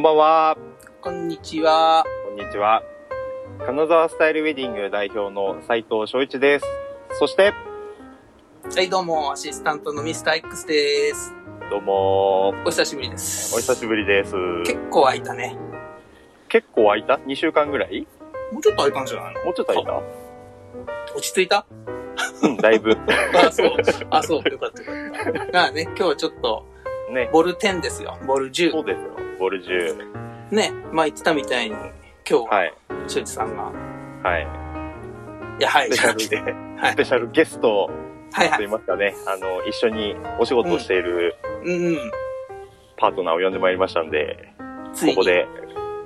こんばんは。こんにちは。こんにちは。金沢スタイルウェディング代表の斉藤翔一です。そして、はい、どうも、アシスタントのミスター X です。どうもお久しぶりです。お久しぶりです。結構空いたね。結構空いた ?2 週間ぐらい？もうちょっと空いたんじゃないの？もうちょっと空い落ち着いた？たうん、だいぶ。あ、そう。あ、そう。よかったよかった。まあね、今日はちょっと、ね。ボル10ですよ。ボル10。そうですよ。ボル10。ね、まあ言ってたみたいに、今日は、はい。さんが、はい。いや、はい、スペシャルで、はいスペシャルゲストと言いはいはい。ますかね、あの、一緒にお仕事をしているうんうん。パートナーを呼んでまいりましたんで、ついに。ここで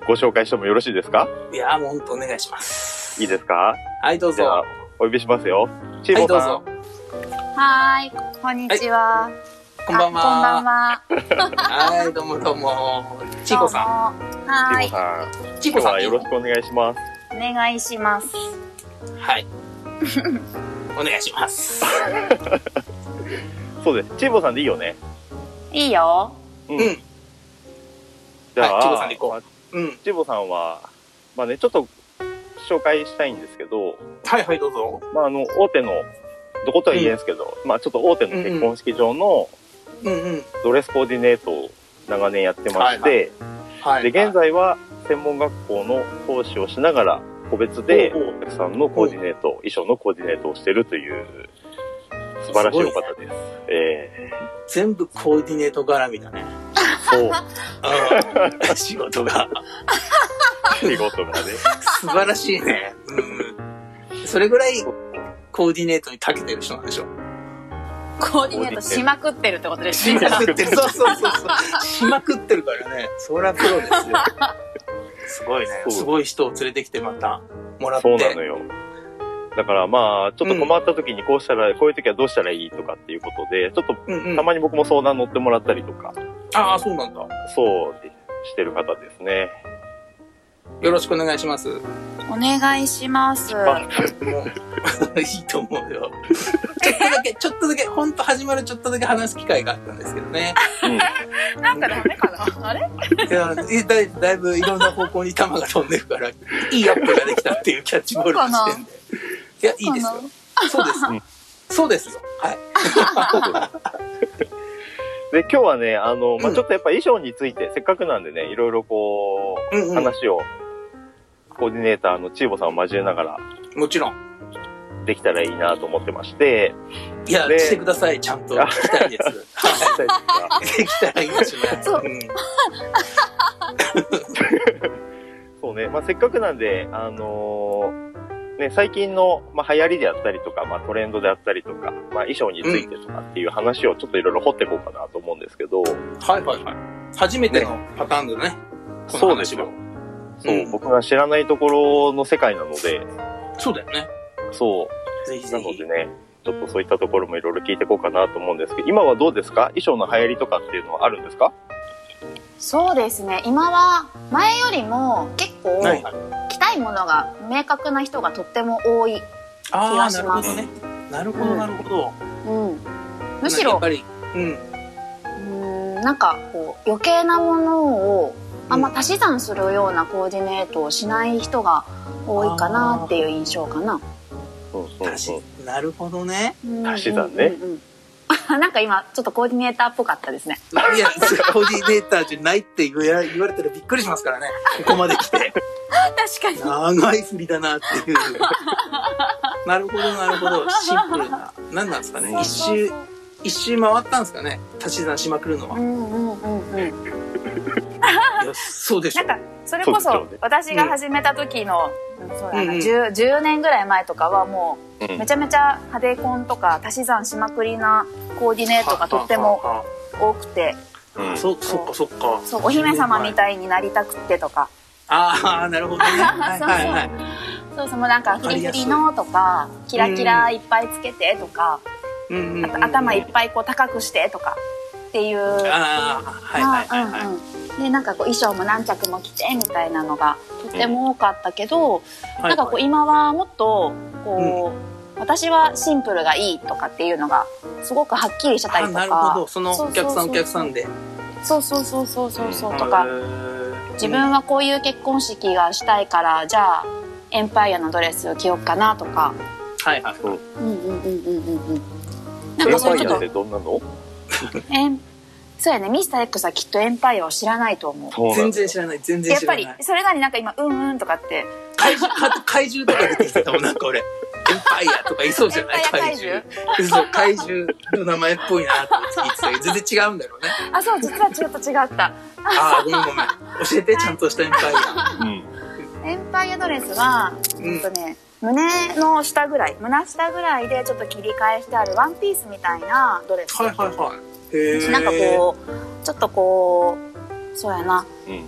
ご紹介してもよろしいですか？いや、もうほんとお願いします。いいですか？はい、どうじゃあぞ。、お呼びしますよ。チーはい、ボさん。どうぞ。はーい、こんにちは。こんばんは。あこんばんは。はい、どうもどうも。ちいこさん。ん。はーい。ちいこさん。今日はよろしくお願いします。お願いします。はい。お願いします。そうです。チーボさんでいいよね。いいよ。ううん。じゃあ、はいチーボさんで行こまあうん。チーボさんは、まあね、ちょっと紹介したいんですけど、はいはい、どうぞ。まああの、大手の、どことは言えんですけど、まあちょっと大手の結婚式場のうんうん。ドレスコーディネートを長年やってまして、はい。で、現在は専門学校の講師をしながら、個別でお客さんのコーディネート、衣装のコーディネートをしてるという、素晴らしいお方です。え全部コーディネート絡みだね。ー、そう、うん仕事が。仕事がね。素晴らしいね。うん。それぐらいコーディネートに長けてる人なんでしょ？コーディネートしまくってるってことですしね。まくってる。そうそうそうそう。しまくってるからね。そりゃプロですよ。すごいね。すごい人を連れてきてまたもらって。そうなのよ。だからまあ、ちょっと困った時にこうしたら、こういう時はどうしたらいいとかっていうことで、ちょっとうんうん。たまに僕も相談乗ってもらったりとか、ああ、そうなんだ。そうしてる方ですね。よろしくお願いします。もお願いします。う、いいと思うよ。ちょっとだけ、ちょっとだけ、ほんと始まるちょっとだけ話す機会があったんですけどね。うん。なんかダメかな？あれ？いやだいだいぶいろんな方向に球が飛んでるから、いいアップができたっていうキャッチボールの時点で。いや、いいですよ。そうですうん。そうですよ。はい。で、今日はね、あの、まあうんちょっとやっぱ衣装について、せっかくなんでね、いろいろこう、うんうん。コーディネーターのチーボさんを交えながらもちろん。できたらいいなと思ってまして、いや、でしてください。ちゃんと聞きたいです。はい。できたらいいですね。そうんそうね、まあせっかくなんで、あのーね、最近の、まあ、流行りであったりとか、まあ、トレンドであったりとか、まあ、衣装についてとかっていう話をちょっといろいろ掘っていこうかなと思うんですけど、はいはいはい。初めてのパターンだね。このそうですよ。そう、うん僕が知らないところの世界なので、そうだよね。そう、ぜひぜひなので。ね、ちょっとそういったところもいろいろ聞いていこうかなと思うんですけど、今はどうですか？衣装の流行りとかっていうのはあるんですか？そうですね。今は前よりも結構。着たいものが明確な人がとっても多い。ああ、気がなしまするほどね。なるほどなるほど。うん。むしろやっぱり、うん。うーんなんかこう余計なものをあんま足し算するようなコーディネートをしない人が多いかなっていう印象かな。うんうんうん。足し、なるほどね。足し算ねうんうんうん なんか今ちょっとコーディネーターっぽかったですね。いや、コーディネーターじゃないって言わ言われたらびっくりしますからね。ここまで来て。確かに。長い振りだなっていう。なるほど、なるほど。シンプルな。何なんですかね。一周、一周回ったんですかね。足し算しまくるのは。いうんうんうんうん。や、そうでしょなん。かそれこそ私が始めた時の、うん。そうだな、うんうん。10, 10年ぐらい前とかはもううん。めちゃめちゃ派手コンとか足し算しまくりなコーディネートがとっても多くて。うん。そ、そっかそっか。そうお姫様みたいになりたくってとか。ああ、なるほどね。はいはいはい。そうそうもうなんかフリフリのとかキラキラいっぱいつけてとか、うん頭いっぱいこう高くしてとかっていう。ああ、はいはいはいはい。うんうんでなんかこう衣装も何着も着てみたいなのがとっても多かったけど、なんかこう今はもっとこう、私はシンプルがいいとかっていうのがすごくはっきりしてたりとか。あなるほど。そのお客さんおそうそう。客さんで。そうそうそうそうそうそう。うん。とか。自分はこういう結婚式がしたいからじゃあエンパイアのドレスを着ようかなとか。はいはい。そう。うんうんうんうんうんうん。なんエかそういうちょっとンパイアってどんそうやねミスター X はきっとエンパイアを知らないと思う全然知らない、全然やっぱり知らない。それなりなんか今うんうんとかって怪獣、か怪獣とか出てきてたもん、なんか俺。エンパイアとか言いそうじゃない？エンパイア怪獣？そう、怪獣の名前っぽいなと思って聞いてたけど、全然違うんだろうね。あそう実はちょっと違ったああ、ごめんごめん。教えて、ちゃんとしたエンパイア。うん。エンパイアドレスは、うんえっとね胸の下ぐらい胸下ぐらいでちょっと切り返してあるワンピースみたいなドレス、はいはいはい。へえ。なんかこうちょっとこうそうやなうん。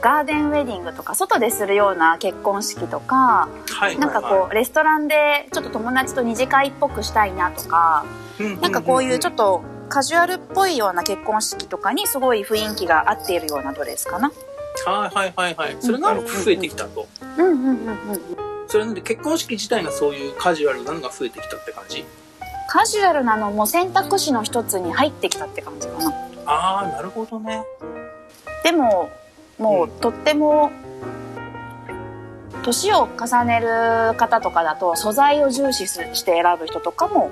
ガーデンウェディングとか外でするような結婚式とかう、はいはいはい、なんかこうレストランでちょっと友達と二次会っぽくしたいなとか、うん、なんかこういうちょっっとカジュアルっぽいような結婚式とかにすごい雰囲気が合っているようなドレスかな。と。はいはいはいはい。それが増えてきたと。うんうんうんうん。それなんで結婚式自体がそういうカジュアルなのが増えてきたって感じ？カジュアルなのも選択肢の一つに入ってきたって感じかな。ああ、なるほどね。でももう、うんとっても年を重ねる方とかだと素材を重視すして選ぶ人とかも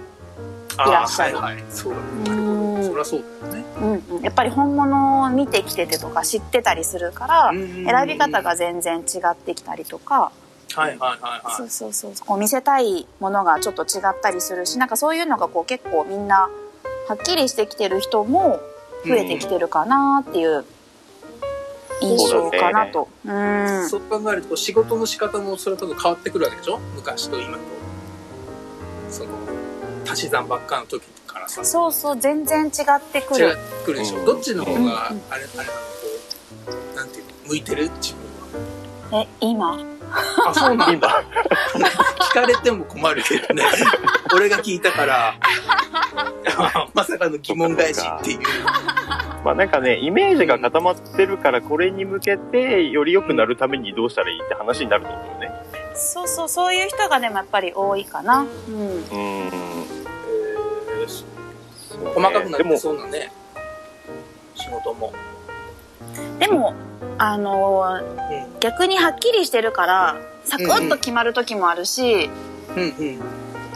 あいらっしゃるーはいはい。そうだ。うんそりゃそうだよね。うんうんやっぱり本物を見てきててとか知ってたりするから選び方が全然違ってきたりとか、はいはいはいはい。そうそうそう。こう見せたいものがちょっと違ったりするしなんかそういうのがこう結構みんなはっきりしてきてる人も増えてきてるかなっていう印象かなと。うん。そう考えると仕事の仕方もそれとも変わってくるわけでしょ？昔と今と。その足し算ばっかの時からさ。そうそう全然違ってくる。違ってくるでしょ、うん。どっちの方がうん。あれあれなのこうなんていうの？向いてる？自分は。え今？あそうなん今だ。聞かれても困るけどね。俺が聞いたから。まさかの疑問返しっていう。まあなんかね、イメージが固まってるから、これに向けて、より良くなるためにどうしたらいいって話になると思うよね。そうそうそういう人がでもやっぱり多いかな。うん。うーん。えー細かくなってでも、そうなね。仕事もでもあのうん逆にはっきりしてるからサクッと決まる時もあるし、うんうん。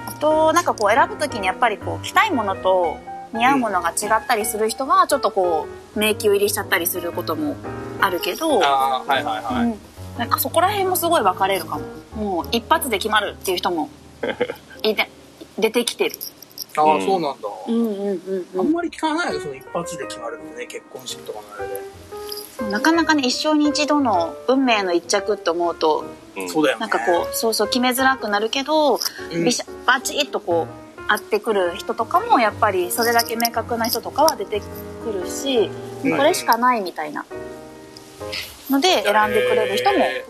あとなんかこう選ぶ時にやっぱりこう着たいものと似合うものが違ったりする人がちょっとこう迷宮入りしちゃったりすることもあるけど、ああはいはいはい、うん、なんかそこら辺もすごい分かれるかも。もう一発で決まるっていう人も いて出てきてる。ああ、うん。そうなんだ、うんうんうん。あんまり聞かないよその一発で決まるってね結婚式とかのあれで、なかなかね一生に一度の運命の一着って思うとうん。そうだよ。ねなんかこうそうそう決めづらくなるけど、うん。ビシャバチッとこう合ってくる人とかもやっぱりそれだけ明確な人とかは出てくるし、うん。これしかないみたいな。ので選んでくれる人もえ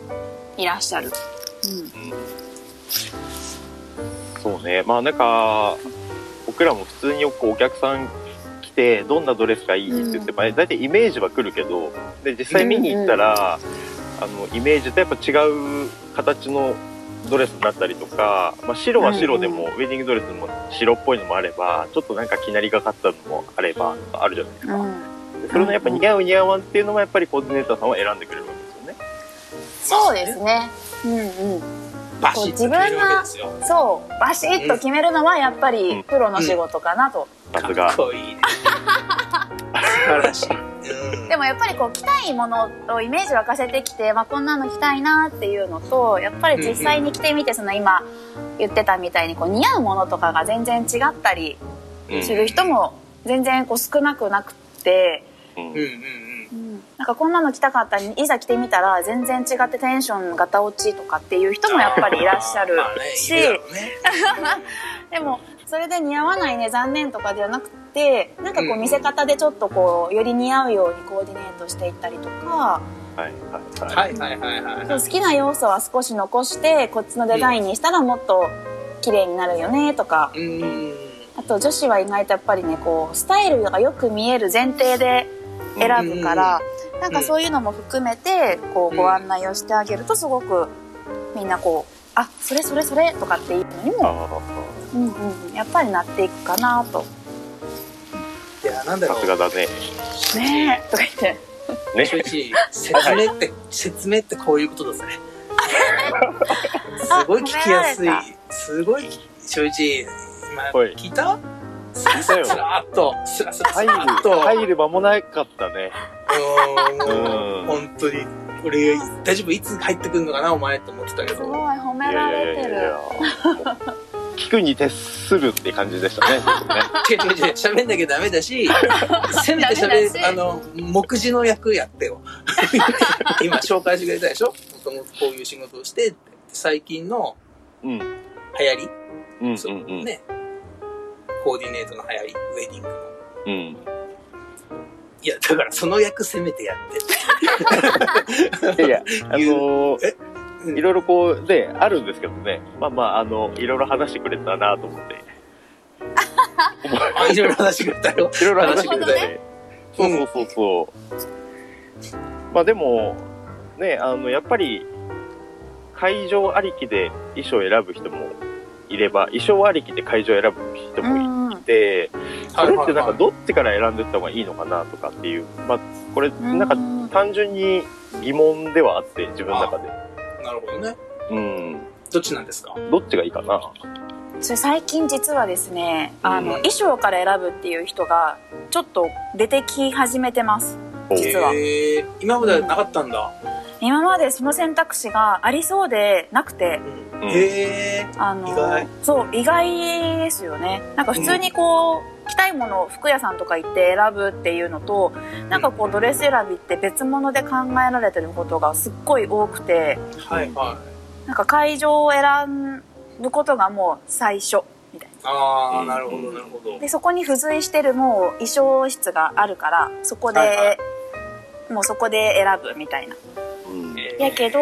いらっしゃる。そうね。まあなんか、僕らも普通にこうお客さん来て、どんなドレスがいいって言って、うんまあ大体イメージは来るけど、で、実際見に行ったら、あの、イメージとやっぱ違う形のドレスになったりとか、まあ白は白でも、うんウェディングドレスも白っぽいのもあれば、ちょっとなんかきなりがかったのもあれば、あるじゃないですか。うんでそれのやっぱ似合う似合わんっていうのもやっぱりコーディネーターさんは選んでくれるわけですよね。そうですね。うんうん。ー、バシッと決めるわけですよそうバシッと決めるのはやっぱうんりプロの仕事かなと。さすが。かっ。こいいね。素晴らしい、うん、でもやっぱりこう着たいものをイメージ沸かせてきて、まあ、こんなの着たいなっていうのとやっぱり実際に着てみてその今言ってたみたいにこう似合うものとかが全然違ったりうん。する人も全然こう少なくなくって、うん。うんうんうん。なんかこんなの着たかったいざ着てみたら全然違ってテンションガタ落ちとかっていう人もやっぱりいらっしゃるし、でもそれで似合わないね残念とかではなくてなんかこううん見せ方でちょっとこうより似合うようにコーディネートしていったりとか。はいはいは。はいいはいはいはい。そう好きな要素は少し残してこっちのデザインにしたらもっと綺麗になるよねとか。うん。あと女子は意外とやっぱりねこうスタイルがよく見える前提で選ぶからなんかそういうのも含めてこうご案内をしてあげるとすごくみんなこうあそれそれそれとかっていうのにも、あうんうんうん、やっぱりなっていくかなと。いやー、なんだろう。さすがだね。ねえとか言って。ね。正直、説明って、説明ってこういうことだぜ。すごい聞きやすい。すごい、正直、今、はい聞いた？スラスラっと、スラスラス入るラっ、と。入る間もなかったね。うーん、うん本当に。俺、大丈夫？いつ入ってくるのかなお前って思ってたけど。すごい褒めいらやいやいやいれてる。や。聞くに徹するって感じでしたね。ちょっとね違う違う違う、喋んなきゃダメだし、せめて喋、あの、目次の役やってよ。今紹介してくれたでしょ？もともとこういう仕事をして最近のうん。流行り、うんうんそううん。ね、コーディネートの流行り、ウェディングの。うん。いや、だからその役せめてやって。いやいや、あのーえうんいろいろこう、で、あるんですけどね。まあまあ、あの、いろいろ話してくれたなと思って。あ、いろいろ話してくれたよ。いろいろ話してくれなるて。そうそうそうそう。まあでも、ね、あの、やっぱり、会場ありきで衣装を選ぶ人もいれば、衣装ありきで会場を選ぶ人うもいん。て、それってなんかどどっちから選んでいった方がいいのかなとかっていう、まあ、これ、なんかうん単純に疑問ではあって、自分の中で。なるほどね。うん。どっちなんですか？どっちがいいかな？それ最近実はですね、あの、うん衣装から選ぶっていう人が、ちょっと出てき始めてます。実は。へー。今まではなかったんだ。今までその選択肢がありそうでなくて、うん。へー。あの、意外。そう、意外ですよね。なんか普通にこう、着たいものを服屋さんとか行って選ぶっていうのと、なんかこうドレス選びって別物で考えられてることがすっごい多くて、はいはなんか会場を選ぶことがもう最初みたいい。ああ、うんなるほど、なるほどな。。で、そこに付随してるもう衣装室があるから、そこで、はいはもうそこで選ぶみたいな。うんえーやけど、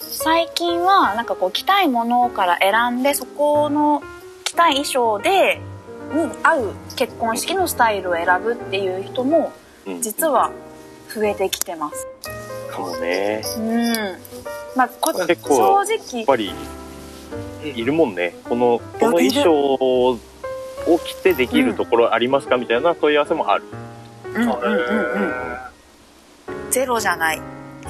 最近はなんかこう着たいものから選んで、そこの着たい衣装で、に合う結婚式のスタイルを選ぶっていう人もうん実は増えてきてます。かもね。うん。まあ、こ結構正やっ直、ぱり、いるもんね。この、この衣装を着てできるところありますかみたいな問い合わせもある。うんうんうんうん。ゼロじゃない。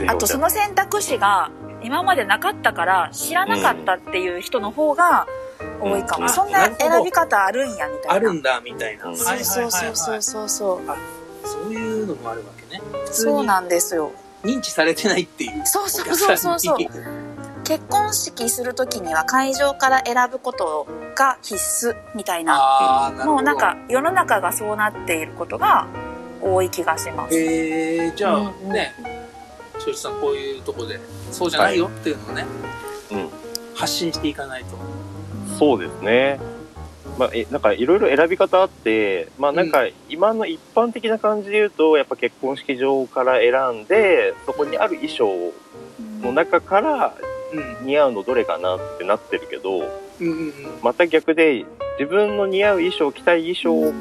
あとその選択肢が今までなかったから知らなかったっていう人の方が多いかも。うんそんな選び方あるんやみたいな。あるんだ、みたいな。うんはいそうはいはいはい。そうそうそうそう。そういうのもあるわけね。そうなんですよ。認知されてないっていう。そうそうそうそうそう。結婚式するときには会場から選ぶことが必須みたいな。もうなんか世の中がそうなっていることが多い気がします。へえー、じゃあ、うんうんね、庄司さんこういうとこで、そうじゃないよっていうのをね、うん。発信していかないと。そうですね。まあ、え、なんかいろいろ選び方あって、まあなんか今の一般的な感じで言うと、やっぱ結婚式場から選んで、そこにある衣装の中からうん。似合うのどれかなってなってるけど。また逆で自分の似合う衣装、着たい衣装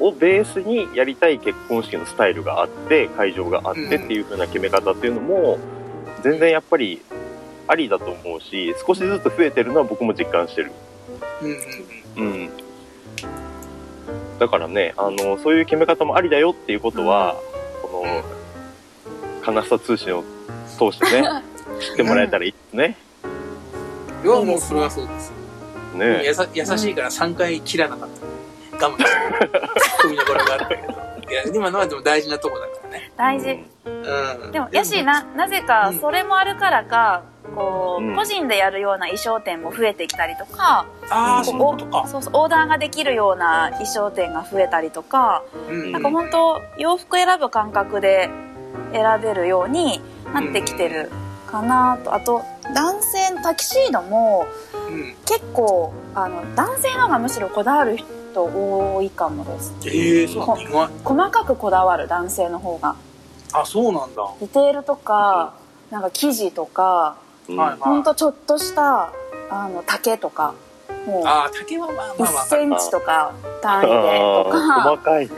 をベースにやりたい結婚式のスタイルがあって、会場があってっていう風な決め方っていうのも、全然やっぱりありだと思うし、少しずつ増えてるのは僕も実感してる。うんうんうん。うん。だからね、あの、そういう決め方もありだよっていうことは、この、金スタ通信を通してね、知ってもらえたらいいですね。いや、もうそれはそうです。ね優しいから3回切らなかった。我慢して。組のころがあったけど。いや、今のはでも大事なとこだからね。大事。うん。でも、やし、な、なぜか、それもあるからか、こうんう、個人でやるような衣装店も増えてきたりとか、ああ、こそういうことか。そうそう、オーダーができるような衣装店が増えたりとか、うんなんか本当洋服選ぶ感覚で選べるようになってきてるかなと。あと、男性のタキシードもうん。結構、あの、男性の方がむしろこだわる人多いかもです。ええそう。細かくこだわる男性の方が。あ、そうなんだ。はディテールとか、なんか生地とか、うん。ほんとちょっとした、あの、丈とか、もう、ああ、竹はまあまあま1あ。センチとか単位でとあー細か、かい。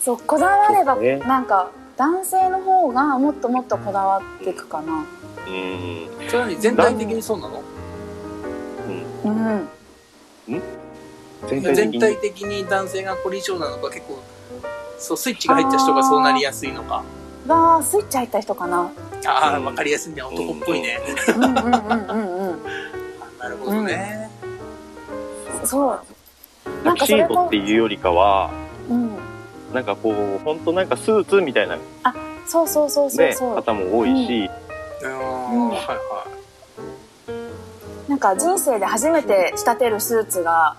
そう、こだわれば、そうねなんか、男性の方がもっともっとこだわっていくかな。うん。それは何全体的にそうなの？うん。全体的に。全体的に。男性がこれ以上なのか結構そう、スイッチが入った人がそうなりやすいのか。がスイッチ入った人かな。ああ、うん。わかりやすいね。男っぽいね。うんうんうんうんうんなるほどね。そう。なタキシんかそれとードっていうよりかは、うん。なんかこう、本当なんかスーツみたいなね、そうそうそうそうそう、方も多いし、うん、うん。はいはなんか人生で初めて仕立てるスーツが。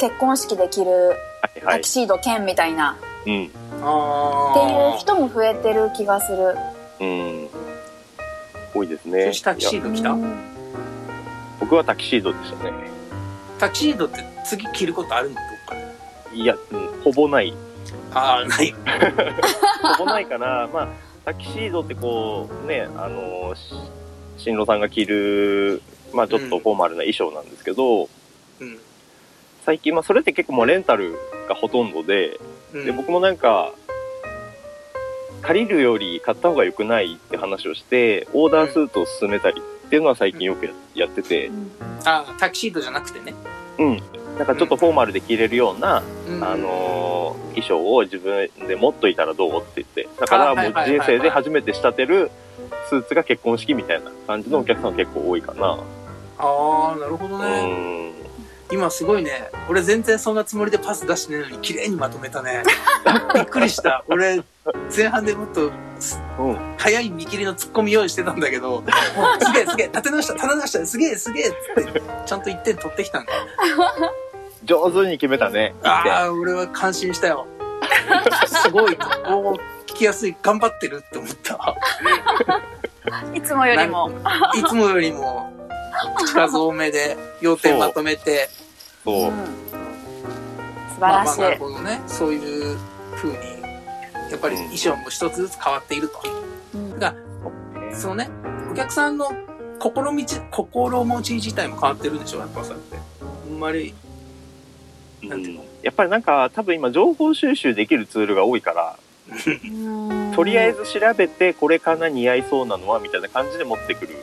結婚式で着るタキ。シード兼みたいなうん。あっていうあ。人も増えてる気がする。うん。多いですね。そしてタキシード着た？うん僕はタキシードでしたね。タキシードって次着ることあるの？どっかで。いや、うんほぼない。ああ、ない。ほぼないかな。まあ、タキシードってこう、ね、あの、し新郎さんが着る、まあちょっとフォーマルな衣装なんですけど、うん。最近、まあそれって結構もうレンタルがほとんどで、うん。で、僕もなんか、借りるより買った方が良くないって話をして、オーダースーツを勧めたりっていうのは最近よくややってて、ああ、タキシードじゃなくてね。うん。なんかちょっとフォーマルで着れるような、うん。あのー衣装を自分で持っといたらどうって言って、だからもう人生で初めて仕立てるスーツが結婚式みたいな感じのお客さん結構多いかな。ああ、なるほどうね。ん。今すごいね。俺全然そんなつもりでパス出してないのに綺麗にまとめたね。びっくりした。俺、前半でもっとうん。早い見切りのツッコミ用意してたんだけど、もうすげえすげえ、立て直した、立て直した、すげえすげえっつって、ちゃんと1点取ってきたんだよ。上手に決めたね。ああ、俺は感心したよ。すごい。おー聞きやすい。頑張ってるって思った。いつもよりも。いつもよりも、口数多めで、要点まとめて、そう。うん素晴らしい。まあまあ、なるほどね。そういう風に、やっぱり衣装も一つずつ変わっていると。うんが、そのね、お客さんの心みち、心持ち自体も変わってるんでしょ、やっぱそうやって。あんまり、なんていうの？やっぱりなんか多分今情報収集できるツールが多いから、うんとりあえず調べてこれかな似合いそうなのはみたいな感じで持ってくる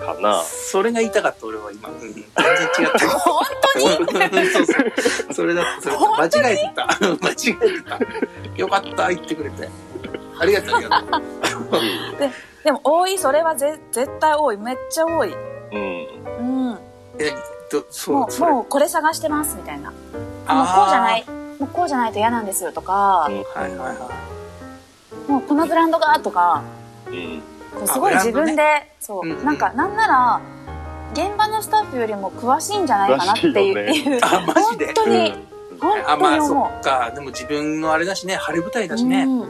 かな。それが言いたかった、俺は今。うん全然違った。本当に？そうそう。それだった。間違えてた。間違えてた。よかった、言ってくれて。ありがとう、ありがとう。でも多い、それはぜ絶対多い。めっちゃ多い。うん。うん。え、どそもう、そうれ。もうこれ探してますみたいな。もうこうじゃない。もうこうじゃないと嫌なんですとか、うんはいはいはもうこのブランドがとか、うん。こうすごい自分で、そう、うんうんなんかなんなら、現場のスタッフよりも詳しいんじゃないかなっていう、いよねいうあマジで？本当に、本あ、まあ、そ当に思っか。でも自分のあれだしね、晴れ舞台だう。しね。うん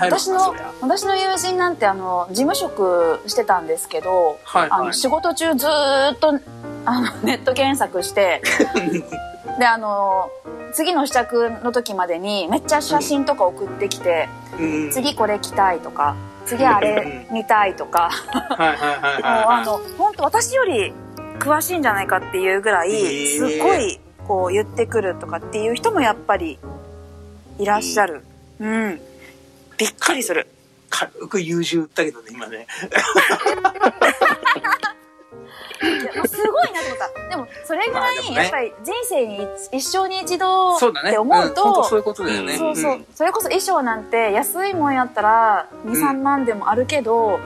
私の。私の友人なんてあの事務職してたんですけど、はいはい。あの仕事中ずーっとあのネット検索して であの次の試着の時までにめっちゃ写真とか送ってきて、うん次これ着たいとか次あれ見たいとか、もう本当私より詳しいんじゃないかっていうぐらい、すごいこう言ってくるとかっていう人もやっぱりいらっしゃる。うん。びっくりする。軽く優柔打ったけどね、今ね。すごいなと思った。でも、それぐらい、やっぱり人生に一一生に一度。って思うと、いうことだよね。そうそう、それこそ衣装なんて安いもんやったら2、うん3万でもあるけど。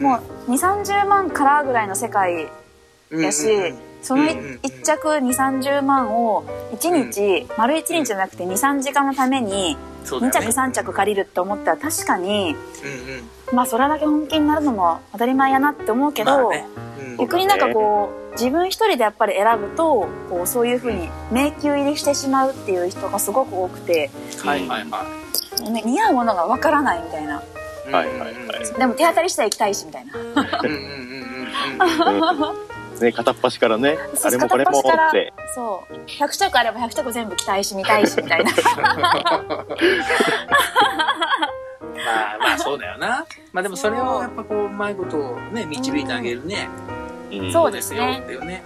もう2、30万からぐらいの世界うん、やし、そのうんうんうん一着2、30万を1日、丸1日じゃなくて2、3時間のために2そうだよね着3着借りるって思ったら確かに、うんうん。まあそれだけ本気になるのも当たり前やなって思うけど、まあねうん逆になんかこう自分一人でやっぱり選ぶとこうそういうふうに迷宮入りしてしまうっていう人がすごく多くて、はいはいはね似合うものがわからないみたいな。い。はいはいはいでも手当たりしたら行きたいしみたいな。うんうんうんうんうん。ね、片っ端からね、あれもこれも片っ端からって。そう。100着あれば100着全部着たいし見たいしみたいな。まあまあそうだよな。まあでもそれをやっぱこう、うまいことをね、導いてあげるね。うんそうですね。よっていうね。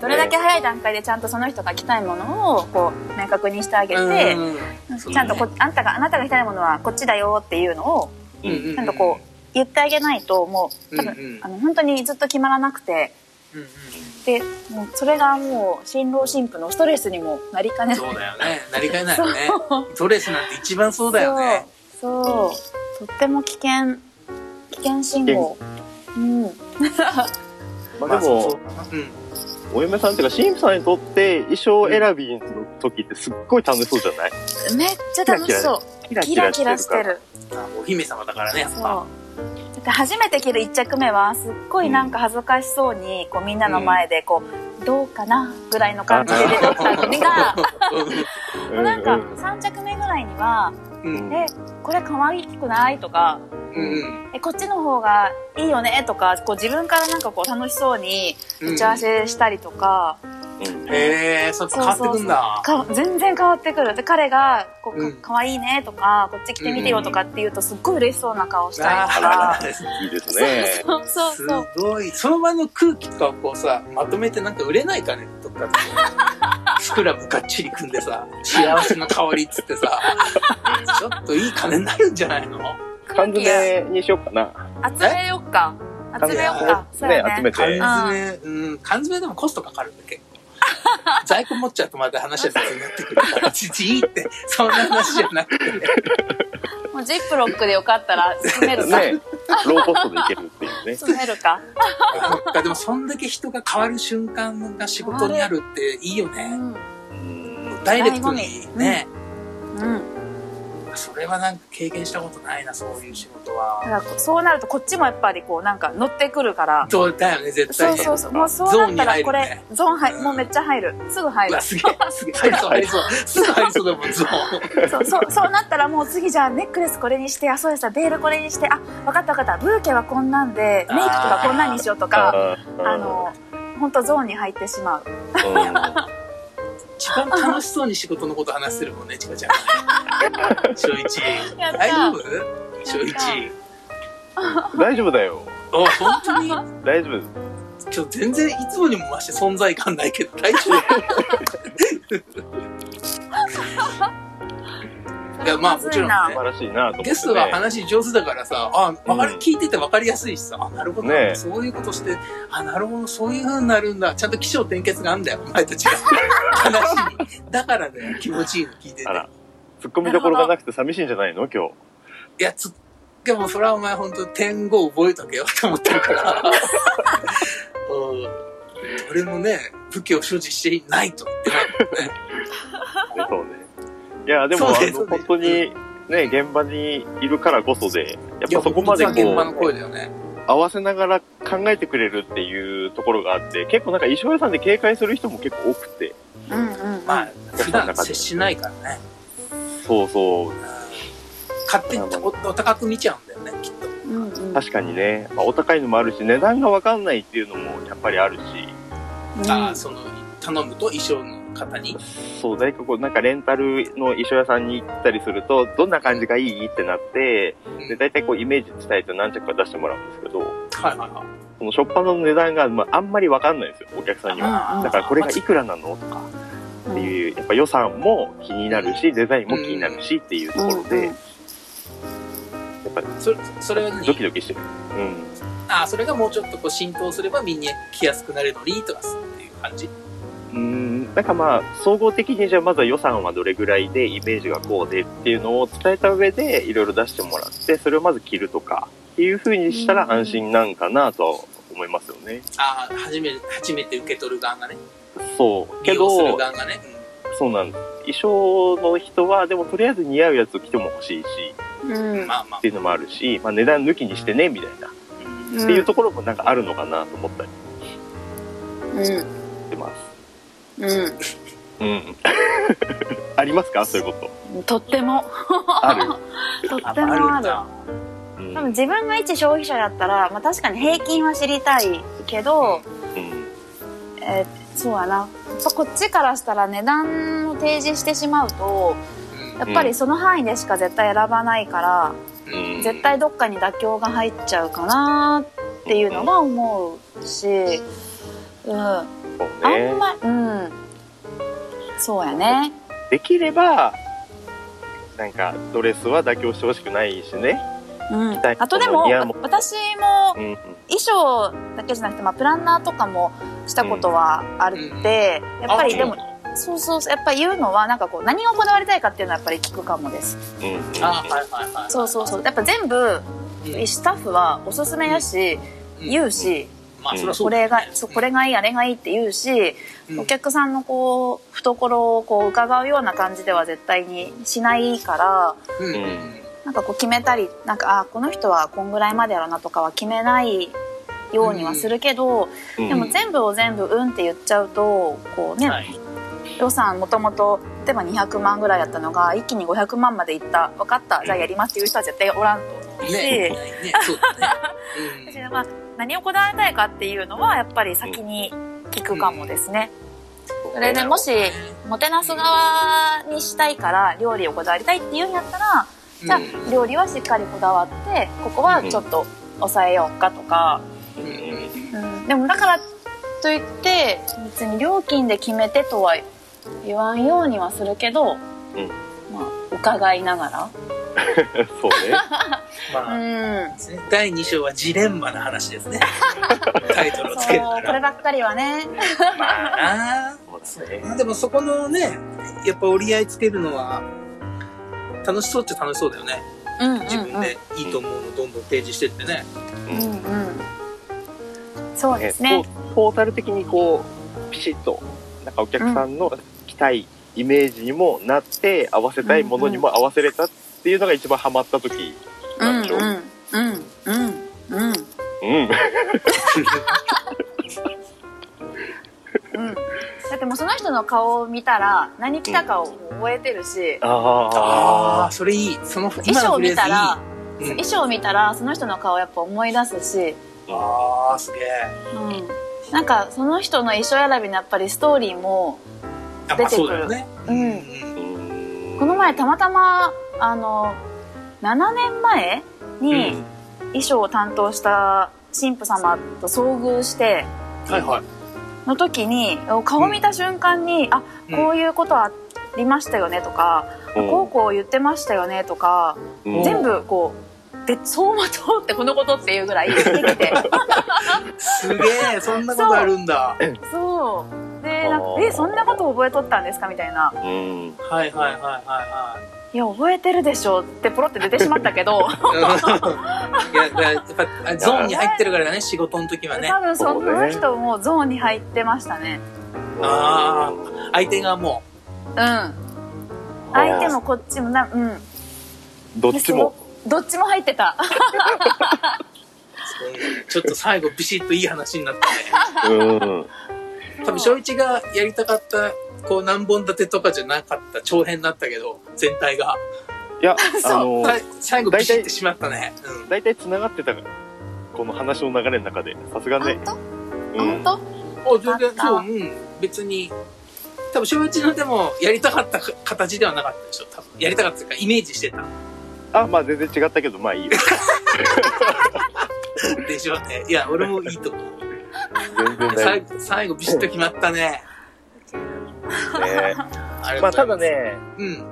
どれだけ早い段階でちゃんとその人が着たいものをこう明確にしてあげて、うんちゃんとこあんたがあなたが着たいものはこっちだよっていうのをちゃんとこう言ってあげないともう多分、あの本当にずっと決まらなくて。でもうそれがもう新郎新婦のストレスにもなりかねない。そうだよね。なりかねないよね。ドレスなんて一番そうだよね。そう。そう。とっても危険。危険信号。うん まあでも。お嫁さんっていうか、神父さんにとって衣装選びの時ってすっごい楽しそうじゃない？めっちゃ楽しそうキラキラキラしてるあお姫様だからね、やっそうぱ。だって初めて着る一着目はすっごいなんか恥ずかしそうにこうみんなの前でこう、どうかなぐらいの感じで出てきたのが うなんか3着目ぐらいにはうん。「うん。えこれ可愛くない?」とかうん。「えこっちの方がいいよね?」とかこう自分からなんかこう楽しそうに打ち合わせしたりとか、うんへえ、そっか変わってくんだ。か全然変わってくる。で彼がこう、うん。か可愛いねとかこっち着てみてよとかって言うとすっごい嬉しそうな顔したりあとか。いいですね。そうそうすそう。ごい。その場の空気とかをこうさ、まとめてなんか売れないかねとかって。スクラブがっちり組んでさ、幸せの香りっつってさ、ちょっといい金になるんじゃないの？缶詰にしようかな。集めよっか。集めよっか。そうやね。ね集めて。缶詰、うん、缶詰でもコストかかるんだ結構。在庫持っちゃうとまた話は別になってくるから、ちちいいって、そんな話じゃなくて。もうジップロックでよかったら詰めるか、ね、ローコストでいけるっていうね。詰めるか、でもそんだけ人が変わる瞬間が仕事にあるっていいよね。うん。うんダイレクトにね、うん、それはなんか経験したことないな、そういう仕事だは。からそうなるとこっちもやっぱりこうなんか乗ってくるから。そうだよね、絶対。に。そうそうそうもうそうなったらこれゾーンに入るね。ゾーン入もうめっちゃ入る。すぐ入る。すげえ、すげえ、入りそう、入りそう。すぐ入りそうだもん、ゾーン。そうそうそうなったらもう次じゃあネックレスこれにしてあそうやさベールこれにしてあ分かった分かった。ブーケはこんなんでメイクとかこんなんにしようとかああの本当ゾーンに入ってしまう。ー一番楽しそうに仕事のこと話してるもんね、ちかちゃんがね。小一。大丈夫？小一。うん大丈夫だよ。お、本当に？大丈夫。今日全然いつもにも増して存在感ないけど、大丈 いやまあもちろんね素晴らしいなと思って、ね。夫ゲストは話上手だからさ、あ、わかる、うん聞いてて分かりやすいしさ、あ、なるほど、ねそういうことして、あ、なるほど、そういう風になるんだ。ちゃんと起承転結があるんだよ、お前たちが。話に。だからね、気持ちいいの聞いててあ。ら、突っ込みどころがなくて寂しいんじゃないの？今日。いや、つ、でもそれはお前本当点5覚えとけよって思ってるから。うん。俺もね、武器を所持していないと言ってないからね。ね そうね。いや、でも、あの、本当に、ね、現場にいるからこそで、やっぱそこまでこ本当は現場のう、声だよね。合わせながら考えてくれるっていうところがあって、結構なんか衣装屋さんで警戒する人も結構多くて、うんうんまあ、普段接しないからね。そうそう、うん勝手におお高く見ちゃうんだよね、きっと。うんうん。確かにね、まあ、お高いのもあるし、値段がわかんないっていうのもやっぱりあるし、うんああ、その、頼むと衣装の方に？そう、誰かこう、なんかレンタルの衣装屋さんに行ったりすると、どんな感じがいい？ってなって、で、大体こうイメージ伝えて何着か出してもらうんですけど、はいはいはい。そのショッパーの値段が、まあ、あんまりわかんないんですよ、お客さんには。だからこれがいくらなの？とかっていう、やっぱ予算も気になるし、デザインも気になるしっていうところで、うんやっぱりそれ、それドキドキしてる。うん。ああ、それがもうちょっとこう浸透すればみんな来やすくなるのにとかすっていう感じ？うーん、なんかまあ、総合的にじゃあまずは予算はどれぐらいで、イメージがこうでっていうのを伝えた上で、いろいろ出してもらって、それをまず着るとか、っていう風にしたら安心なんかなとは思いますよね。ああ、初めて、初めて受け取る側がね。そう。けど、側がね。そうなんです。衣装の人は、でもとりあえず似合うやつを着ても欲しいし、うんうん、まあまあって。いうのもあるし、まあ値段抜きにしてね、みたいな、うんっていうところもなんかあるのかなと思ったりうんしてます。うん。うん。ありますか？そういうこと。とっても。ある？とあってもある。多分自分が一消費者だったら、まあ、確かに平均は知りたいけど、うん。えーそうやな。やっぱこっちからしたら値段を提示してしまうとうんやっぱりその範囲でしか絶対選ばないから、うん。絶対どっかに妥協が入っちゃうかなっていうのは思うし、うん、あそうんね。まうん。そうやね。できれば、なんか、ドレスは妥協してほしくないしね。うん。あとでも私もうんうん。衣装だけじゃなくて、まあ、プランナーとかもしたことはあるって、やっぱりあでもそう。そうそうやっぱり言うのはなんかこう何をこだわりたいかっていうのはやっぱり聞くかもです。うんうん。あはいはいはい。そうそうそう。やっぱ全部うん。スタッフはおすすめやし、言うし、まあそりゃそうこれがそうこれがいいあれがいいって言うし、うん。お客さんのこう懐をこう伺うような感じでは絶対にしないからうん。うん。なんかこう決めたりなんかあこの人はこんぐらいまでやろうなとかは決めないようにはするけど、うん。でも全部を全部「うん」って言っちゃうとこうね、はい。予算もともと例えば200万ぐらいだったのが一気に500万までいった。分かった。じゃあやりますっていう人は絶対おらんと思うし、ねね 何をこだわりたいかっていうのはやっぱり先に聞くかもですね。それでもしもてなす側にしたいから料理をこだわりたいっていうんやったらじゃあ料理はしっかりこだわってここはちょっと抑えようかとか、うん。でもだからといって別に料金で決めてとは言わんようにはするけど、うん。まあ伺いながら。そうね。うまあ、ん第2章はジレンマな話ですね。タイトルをつそけるなら。うこればっかりはね。まあなそうですね。まあでもそこのね、やっぱ折り合いつけるのは、楽しそうっちゃ楽しそうだよね。うんうんうん自分でいいと思うのをどんどん提示してってね。うんうんそうですね。トトータル的にこう、ピシッと、なんかお客さんの期待、イメージにもなって、合わせたいものにも合わせれたっていうのが一番ハマった時うなんんでしょ？う。うんうんうんうんうん。うん。だってもうその人の顔を見たら何着たかを覚えてるし、あああ、それいい。その衣装を見たら。うん衣装を見たらその人の顔をやっぱ思い出すし、ああ、すげえ。うん。なんかその人の衣装選びのやっぱりストーリーも、あ、まあ出てくるそうだよね。うんうんあ。うんこの前たまたま、あの、7年前に衣装を担当した神父様と遭遇して、はいはい。の時に顔見た瞬間に、あうん。こういうことありましたよねとか、うん。こうこう言ってましたよねとか、うん。全部こうで走馬灯ってこのことっていうぐらいできてすげえ、そんなことあるんだ。そう。でなんかえそんなこと覚えとったんですか？みたいな。うん。はいはいはいはいや覚えてるでしょってポロって出てしまったけどい。いや、やっぱゾーンに入ってるからね、仕事の時はね。多分その人もゾーンに入ってましたねああ、相手がもうん相手もこっちもなうんどっちも。どっちも入ってたう、ちょっと最後ビシッといい話になったね。うん。多分、正一がやりたかった、こう何本立てとかじゃなかった長編だったけど、全体が。いや、そうあの、さ最後ビシッてしまったね。うん。大体繋がってたから、この話の流れの中で、さすがね本。当？うん本当？あ、全然、そう、うん。別に、多分、正一のでも、やりたかったか形ではなかったでしょ。多分、やりたかったというか、イメージしてた。あ、まあ全然違ったけど、まあいいよ。でしょうね。いや、俺もいいと思う。全然大最後、最後ビシッと決まったね。丈夫ね。あれまあただ。ね、うん。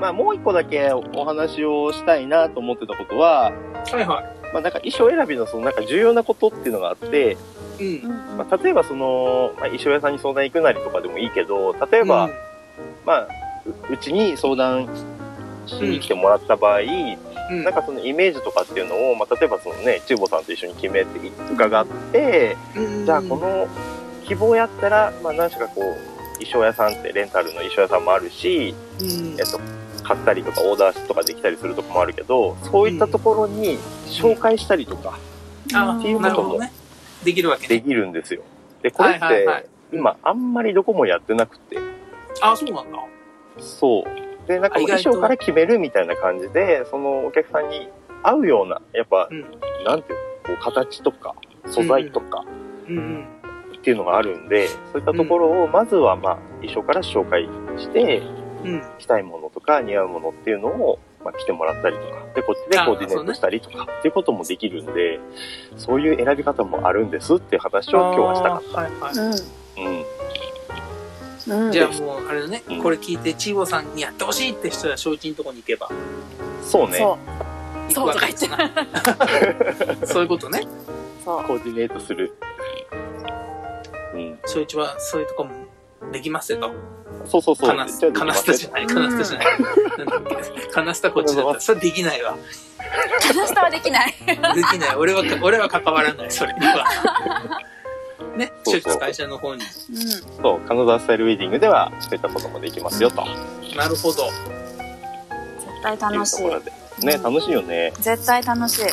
まあもう一個だけお話をしたいなと思ってたことは、はいはまあなんか衣装選びのそのなんか重要なことっていうのがあって、い。うん。うんまあ例えばその、まあ、衣装屋さんに相談行くなりとかでもいいけど、例えば、まあ、ううちに相談しに来てもらった場合、うん、なんかそのイメージとかっていうのを、まあ例えばそのね、チューボさんと一緒に決めて伺って、うん、じゃあこの希望やったら、まあ何しかこう、衣装屋さんってレンタルの衣装屋さんもあるし、うんえっと、買ったりとかオーダーとかできたりするとこもあるけど、そういったところに紹介したりとかあっていうことも。できるわけね。できるんですよ。で、これって今あんまりどこもやってなくて、あ、そうなんだ。そう。で、なんか衣装から決めるみたいな感じで、そのお客さんに合うような、やっぱ、うんなんていうの、こう形とか素材とかうんうん。っていうのがあるんで、そういったところをまずはまあ衣装から紹介して、うん。着たいものとか似合うものっていうのを、まあ、着てもらったりとか、で、こっちでコーディネートしたりとか、っていうこともできるんで、そういう選び方もあるんですっていう話を今日はしたかっあーはいはい。うんた。じゃあもう、あれだね、うんこれ聞いて、チーボさんにやってほしいって人は、正一のとこに行けば。そうね。そ行くわけですな。そういうことね。そう。コーディネートする。うん。そいつは、そういうとこもできますよと。そうそうそう。カナス、カナスタじゃない、カナスタじゃない。なんだっけカナスタこっちだったら、それできないわ。カナスタはできない。できない。俺は、俺は関わらない、それには。ね、そうそう出会社の方に。うん。そう、金沢スタイルウェディングでは、そういったこともできますよ、と。なるほど。絶対楽しい。ね、うん楽しいよね。絶対楽しい。い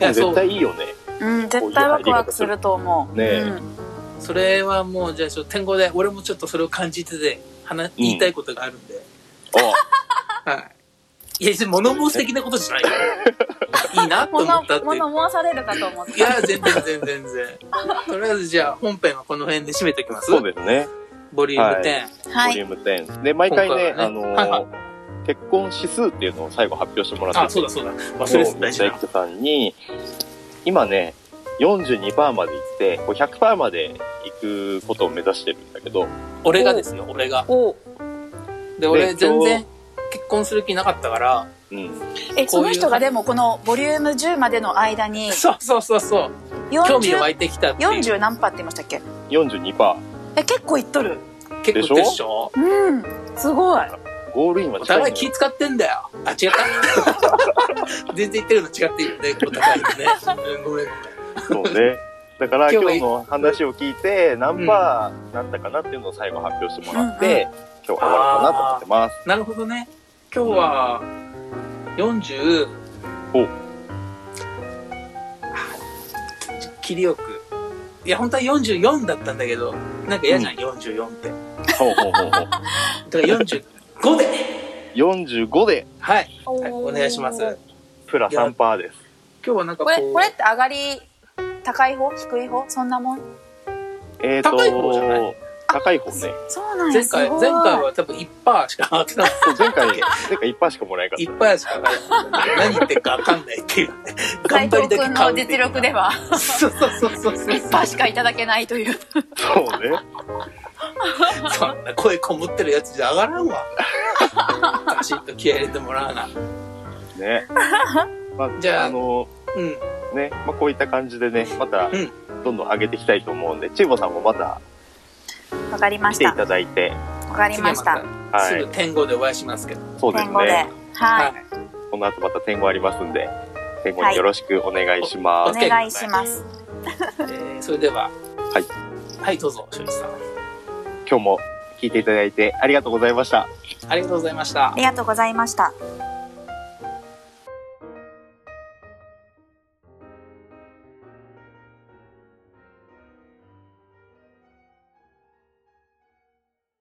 や、そ絶う。対いいよね。うん、絶対ワクワクすると思う。ねえうんそれはもう、じゃあちょっと天候で、俺もちょっとそれを感じてて、話、言いたいことがあるんで。おはい。いや、別に物申す的なことじゃないよ。いいなと思物ったっていう。物申されるかと思った。いや、全然全然全然。とりあえずじゃあ本編はこの辺で締めておきますそうですね。ボリュームはい10。はい。ボリューム10。で、毎回ね、あのーはいはい結婚指数っていうのを最後発表してもらってあ、そうだそうだ。忘れてた大事な大工さんに、今ね、42%まで行って、こう100%まで行くことを目指してるんだけど、俺がですよ、俺が。おで、俺で全然今結婚する気なかったから、うん。え、その人がでもこのボリューム10までの間にそうそうそうそう。興味が湧40、いてきたっていう。40何パって言いましたっけ？42%。え、結構いっとる。結構でしょ？うん。すごい。ゴールインはお互い気使ってんだよ。あ、違った 全然言ってるの違っているね、お互いにね。うんごめんごめん。そうね。だから今日の話を聞いて、何パーなったかなっていうのを最後発表してもらって、今日終わろうかなと思ってます。なるほどね。今日は、40、お切りよく。いや、本当は44だったんだけど、なんか嫌じゃん、44って。ほうほうほうほう。だから45で。45で、はい。はい、お願いします。今プラ3%です。日はなんかこれ、こう、これって上がり、高い方？低い方？そんなもん？えーと、高い方じゃない？高い方ね。そうなんや、前回。前回は多分1%しか上がってなかっ そう前回、前回1%しかもらえなかった。1%しか上がない。何言ってるか分かんないっていう頑張りだけ君の実力では、そうそうそうそうそう。1%しかいただけないという。そうね。そんな声こもってるやつじゃ上がらんわ。ガシッと気合い入れてもらわな。ね。まあ、じゃああの、うん。ね、まあこういった感じでね、またうん、どんどん上げていきたいと思うんで、チーボさんもまたわかりました。来ていただいて、わかりました。次はまたすぐはい。天狗でお会いしますけど。そうです天狗で。ね。はい。この後また天狗ありますんで、天狗によろしくお願いします。お願いします。えー、それでは。はい。はい、どうぞ、庄司さん。今日も聞いていただいてありがとうございました。ありがとうございましたあ。りがとうございました。